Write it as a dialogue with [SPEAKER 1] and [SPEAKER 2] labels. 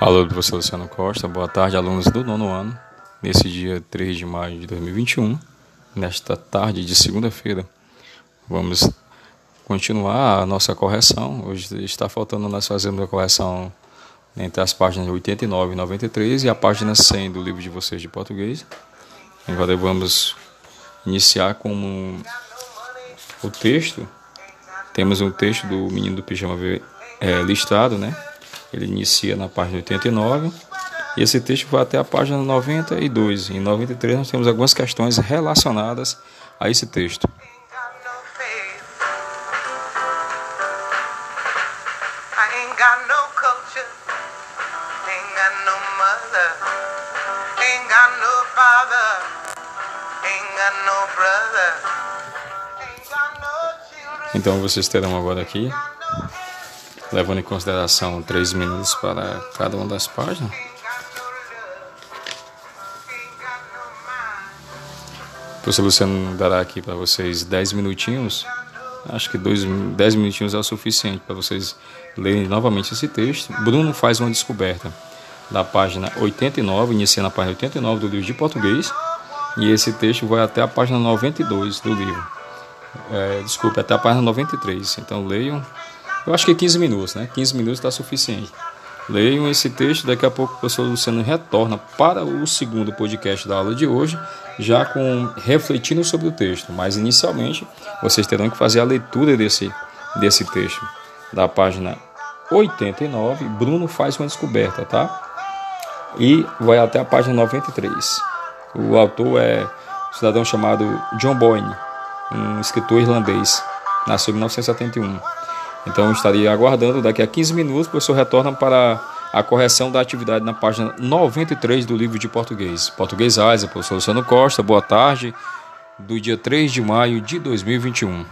[SPEAKER 1] Alô, professor Luciano Costa. Boa tarde, alunos do nono ano. Nesse dia 3 de maio de 2021, nesta tarde de segunda-feira, vamos continuar a nossa correção. Hoje está faltando nós fazermos a correção entre as páginas 89 e 93 e a página 100 do livro de vocês de português. Agora vamos iniciar com o texto. Temos um texto do Menino do Pijama é, listrado, né? Ele inicia na página 89 e esse texto vai até a página 92. Em 93 nós temos algumas questões relacionadas a esse texto. Então vocês terão agora aqui levando em consideração três minutos para cada uma das páginas. Professor Luciano dará aqui para vocês 10 minutinhos. Acho que 10 minutinhos é o suficiente para vocês lerem novamente esse texto. Bruno faz uma descoberta da página 89, iniciando a página 89 do livro de português. E esse texto vai até a página 92 do livro. É, desculpe, até a página 93. Então leiam eu acho que 15 minutos, né? 15 minutos está suficiente. Leiam esse texto, daqui a pouco o professor Luciano retorna para o segundo podcast da aula de hoje, já com refletindo sobre o texto. Mas inicialmente vocês terão que fazer a leitura desse, desse texto. Da página 89, Bruno faz uma descoberta, tá? E vai até a página 93. O autor é um cidadão chamado John Boyne, um escritor irlandês, nasceu em 1971. Então estaria aguardando, daqui a 15 minutos o professor retorna para a correção da atividade na página 93 do livro de português. Português Asa, professor Luciano Costa, boa tarde, do dia 3 de maio de 2021.